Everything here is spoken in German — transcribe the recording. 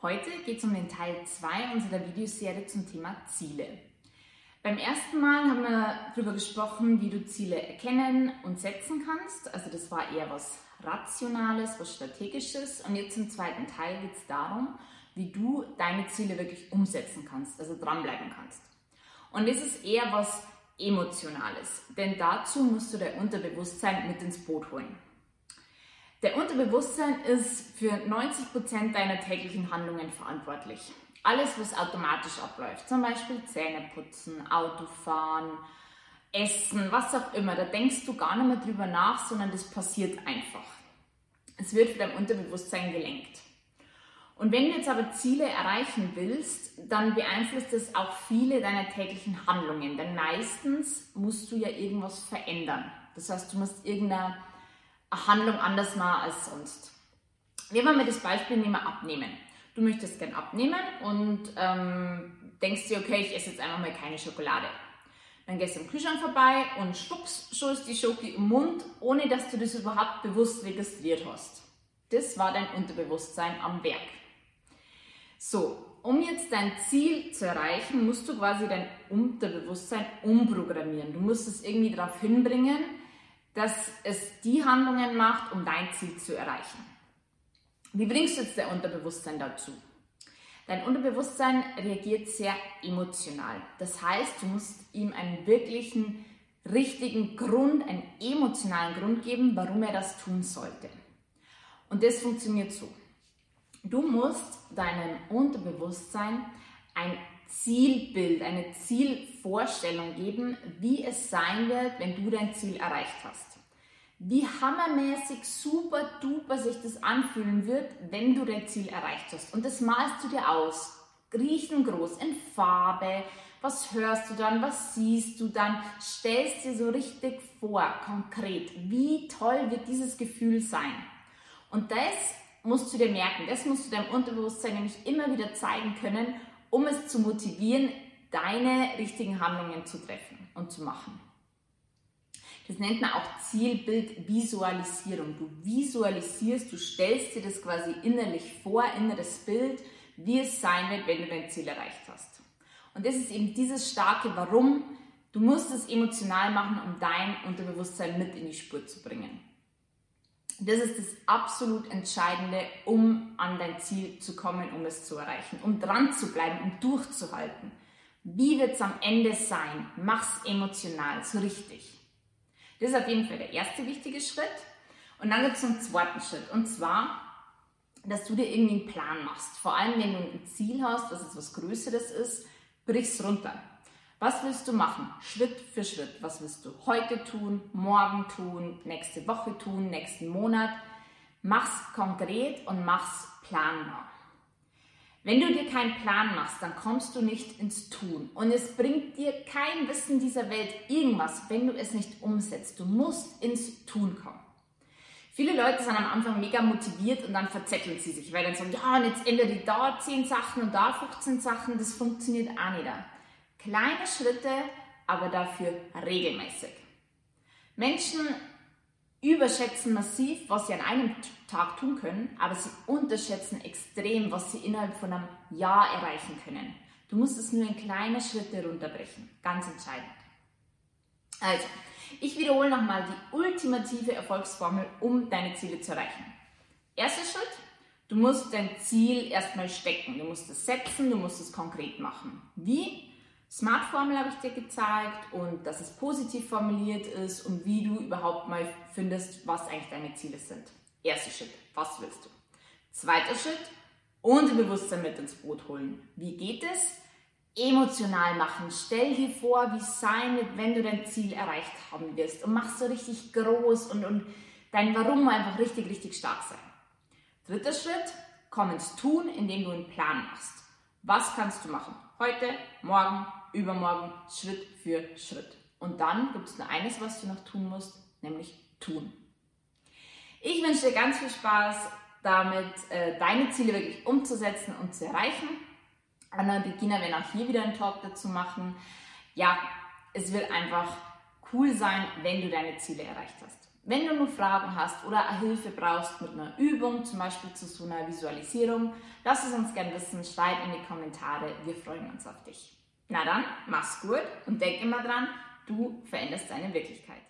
Heute geht es um den Teil 2 unserer Videoserie zum Thema Ziele. Beim ersten Mal haben wir darüber gesprochen, wie du Ziele erkennen und setzen kannst. Also das war eher was Rationales, was Strategisches. Und jetzt im zweiten Teil geht es darum, wie du deine Ziele wirklich umsetzen kannst, also dranbleiben kannst. Und das ist eher was Emotionales, denn dazu musst du dein Unterbewusstsein mit ins Boot holen. Der Unterbewusstsein ist für 90% deiner täglichen Handlungen verantwortlich. Alles, was automatisch abläuft, zum Beispiel Zähne putzen, Autofahren, Essen, was auch immer, da denkst du gar nicht mehr drüber nach, sondern das passiert einfach. Es wird für dein Unterbewusstsein gelenkt. Und wenn du jetzt aber Ziele erreichen willst, dann beeinflusst das auch viele deiner täglichen Handlungen. Denn meistens musst du ja irgendwas verändern. Das heißt, du musst irgendeine Handlung anders machen als sonst. Wir mal das Beispiel, nehmen abnehmen. Du möchtest gern abnehmen und ähm, denkst dir, okay, ich esse jetzt einfach mal keine Schokolade. Dann gehst du am Kühlschrank vorbei und schwupps, schon ist die Schoki im Mund, ohne dass du das überhaupt bewusst registriert hast. Das war dein Unterbewusstsein am Werk. So, um jetzt dein Ziel zu erreichen, musst du quasi dein Unterbewusstsein umprogrammieren. Du musst es irgendwie darauf hinbringen, dass es die Handlungen macht, um dein Ziel zu erreichen. Wie bringst du jetzt dein Unterbewusstsein dazu? Dein Unterbewusstsein reagiert sehr emotional. Das heißt, du musst ihm einen wirklichen, richtigen Grund, einen emotionalen Grund geben, warum er das tun sollte. Und das funktioniert so. Du musst deinem Unterbewusstsein ein Zielbild, eine Zielvorstellung geben, wie es sein wird, wenn du dein Ziel erreicht hast. Wie hammermäßig, super duper sich das anfühlen wird, wenn du dein Ziel erreicht hast. Und das malst du dir aus. Riesengroß, in Farbe. Was hörst du dann? Was siehst du dann? Stellst dir so richtig vor, konkret, wie toll wird dieses Gefühl sein. Und das musst du dir merken, das musst du deinem Unterbewusstsein nämlich immer wieder zeigen können, um es zu motivieren, deine richtigen Handlungen zu treffen und zu machen. Das nennt man auch Zielbildvisualisierung. Du visualisierst, du stellst dir das quasi innerlich vor, inneres Bild, wie es sein wird, wenn du dein Ziel erreicht hast. Und das ist eben dieses starke Warum. Du musst es emotional machen, um dein Unterbewusstsein mit in die Spur zu bringen. Das ist das absolut Entscheidende, um an dein Ziel zu kommen, um es zu erreichen, um dran zu bleiben, um durchzuhalten. Wie wird es am Ende sein? Mach's emotional, so richtig. Das ist auf jeden Fall der erste wichtige Schritt. Und dann gibt es einen zweiten Schritt. Und zwar, dass du dir irgendwie einen Plan machst. Vor allem, wenn du ein Ziel hast, dass es was Größeres ist, brich's runter. Was willst du machen? Schritt für Schritt. Was willst du heute tun, morgen tun, nächste Woche tun, nächsten Monat? Mach's konkret und mach's planbar. Wenn du dir keinen Plan machst, dann kommst du nicht ins Tun. Und es bringt dir kein Wissen dieser Welt irgendwas, wenn du es nicht umsetzt. Du musst ins Tun kommen. Viele Leute sind am Anfang mega motiviert und dann verzetteln sie sich, weil dann sagen, ja, und jetzt ändere ich da 10 Sachen und da 15 Sachen, das funktioniert auch nicht. Kleine Schritte, aber dafür regelmäßig. Menschen überschätzen massiv, was sie an einem Tag tun können, aber sie unterschätzen extrem, was sie innerhalb von einem Jahr erreichen können. Du musst es nur in kleine Schritte runterbrechen. Ganz entscheidend. Also, ich wiederhole nochmal die ultimative Erfolgsformel, um deine Ziele zu erreichen. Erster Schritt, du musst dein Ziel erstmal stecken. Du musst es setzen, du musst es konkret machen. Wie? Smart-Formel habe ich dir gezeigt und dass es positiv formuliert ist und wie du überhaupt mal findest, was eigentlich deine Ziele sind. Erster Schritt, was willst du? Zweiter Schritt, Unterbewusstsein mit ins Boot holen. Wie geht es? Emotional machen. Stell dir vor, wie es sein wird, wenn du dein Ziel erreicht haben wirst und mach so richtig groß und, und dein Warum einfach richtig, richtig stark sein. Dritter Schritt, komm ins Tun, indem du einen Plan machst. Was kannst du machen? Heute, morgen, übermorgen, Schritt für Schritt. Und dann gibt es nur eines, was du noch tun musst, nämlich tun. Ich wünsche dir ganz viel Spaß damit, äh, deine Ziele wirklich umzusetzen und zu erreichen. Anna Beginner werden auch hier wieder einen Talk dazu machen. Ja, es wird einfach cool sein, wenn du deine Ziele erreicht hast. Wenn du nur Fragen hast oder Hilfe brauchst mit einer Übung, zum Beispiel zu so einer Visualisierung, lass es uns gerne wissen, schreib in die Kommentare, wir freuen uns auf dich. Na dann, mach's gut und denk immer dran, du veränderst deine Wirklichkeit.